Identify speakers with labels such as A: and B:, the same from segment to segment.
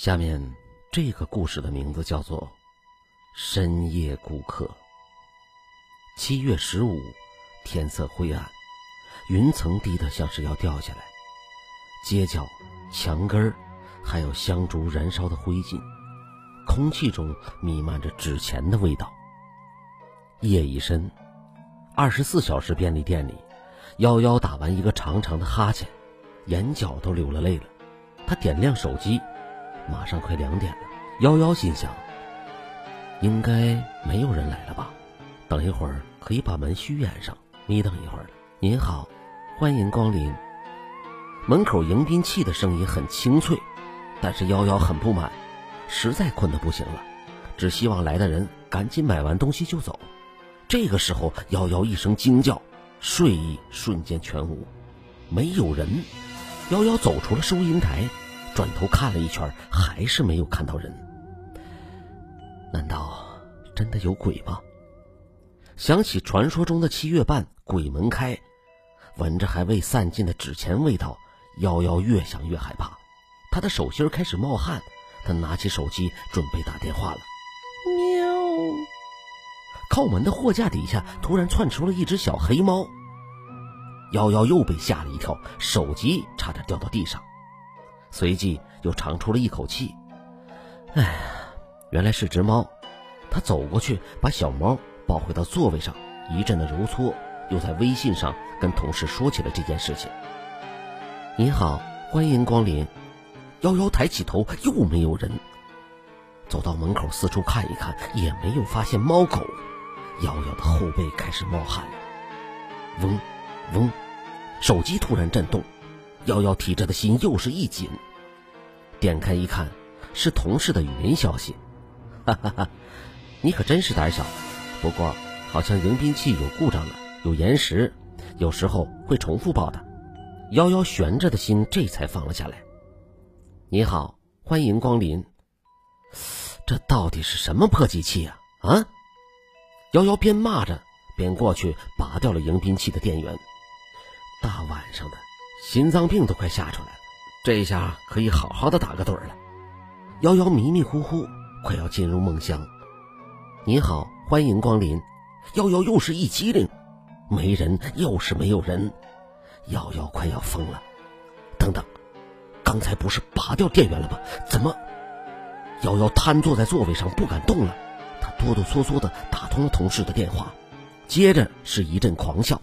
A: 下面这个故事的名字叫做《深夜顾客》。七月十五，天色灰暗，云层低得像是要掉下来，街角、墙根儿还有香烛燃烧的灰烬，空气中弥漫着纸钱的味道。夜已深，二十四小时便利店里，幺幺打完一个长长的哈欠，眼角都流了泪了。他点亮手机。马上快两点了，幺幺心想，应该没有人来了吧？等一会儿可以把门虚掩上，眯瞪一会儿了。您好，欢迎光临。门口迎宾器的声音很清脆，但是幺幺很不满，实在困得不行了，只希望来的人赶紧买完东西就走。这个时候，幺幺一声惊叫，睡意瞬间全无，没有人。幺幺走出了收银台。转头看了一圈，还是没有看到人。难道真的有鬼吗？想起传说中的七月半鬼门开，闻着还未散尽的纸钱味道，瑶瑶越想越害怕。他的手心开始冒汗，他拿起手机准备打电话了。喵！靠门的货架底下突然窜出了一只小黑猫。瑶瑶又被吓了一跳，手机差点掉到地上。随即又长出了一口气，哎呀，原来是只猫。他走过去，把小猫抱回到座位上，一阵的揉搓，又在微信上跟同事说起了这件事情。你好，欢迎光临。幺幺抬起头，又没有人。走到门口四处看一看，也没有发现猫狗。瑶瑶的后背开始冒汗。嗡，嗡，手机突然震动。瑶瑶提着的心又是一紧，点开一看，是同事的语音消息。哈哈哈，你可真是胆小。不过好像迎宾器有故障了，有延时，有时候会重复报的。瑶瑶悬着的心这才放了下来。你好，欢迎光临。这到底是什么破机器呀？啊！瑶瑶边骂着边过去拔掉了迎宾器的电源。大晚上的。心脏病都快吓出来了，这下可以好好的打个盹了。瑶瑶迷迷糊糊，快要进入梦乡。你好，欢迎光临。瑶瑶又是一激灵，没人，又是没有人。瑶瑶快要疯了。等等，刚才不是拔掉电源了吗？怎么？瑶瑶瘫坐在座位上不敢动了。她哆哆嗦嗦的打通了同事的电话，接着是一阵狂笑。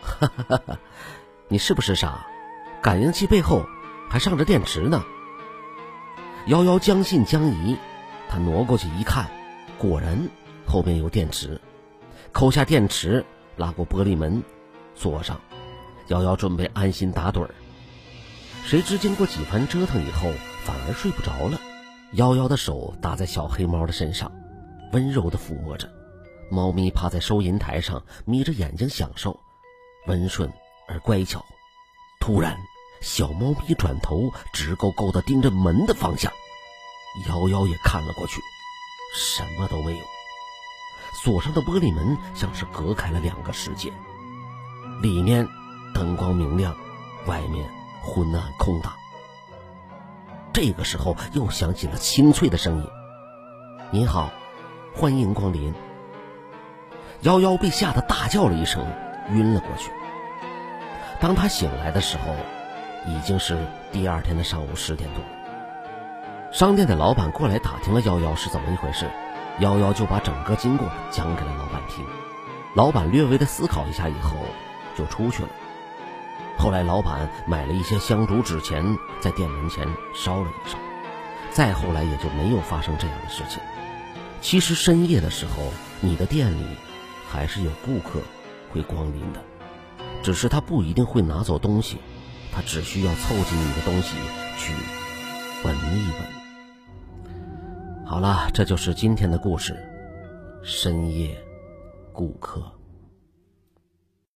A: 哈哈哈哈！你是不是傻？感应器背后还上着电池呢。瑶瑶将信将疑，她挪过去一看，果然后面有电池。抠下电池，拉过玻璃门，锁上。瑶瑶准备安心打盹儿。谁知经过几番折腾以后，反而睡不着了。瑶瑶的手搭在小黑猫的身上，温柔的抚摸着。猫咪趴在收银台上，眯着眼睛享受，温顺而乖巧。突然，小猫咪转头，直勾勾的盯着门的方向。瑶瑶也看了过去，什么都没有。锁上的玻璃门像是隔开了两个世界，里面灯光明亮，外面昏暗空荡。这个时候，又响起了清脆的声音：“您好，欢迎光临。”瑶瑶被吓得大叫了一声，晕了过去。当他醒来的时候，已经是第二天的上午十点多。商店的老板过来打听了幺幺是怎么一回事，幺幺就把整个经过讲给了老板听。老板略微的思考一下以后，就出去了。后来老板买了一些香烛纸钱，在店门前烧了一烧。再后来也就没有发生这样的事情。其实深夜的时候，你的店里还是有顾客会光临的。只是他不一定会拿走东西，他只需要凑近你的东西去闻一闻。好了，这就是今天的故事。深夜，顾客。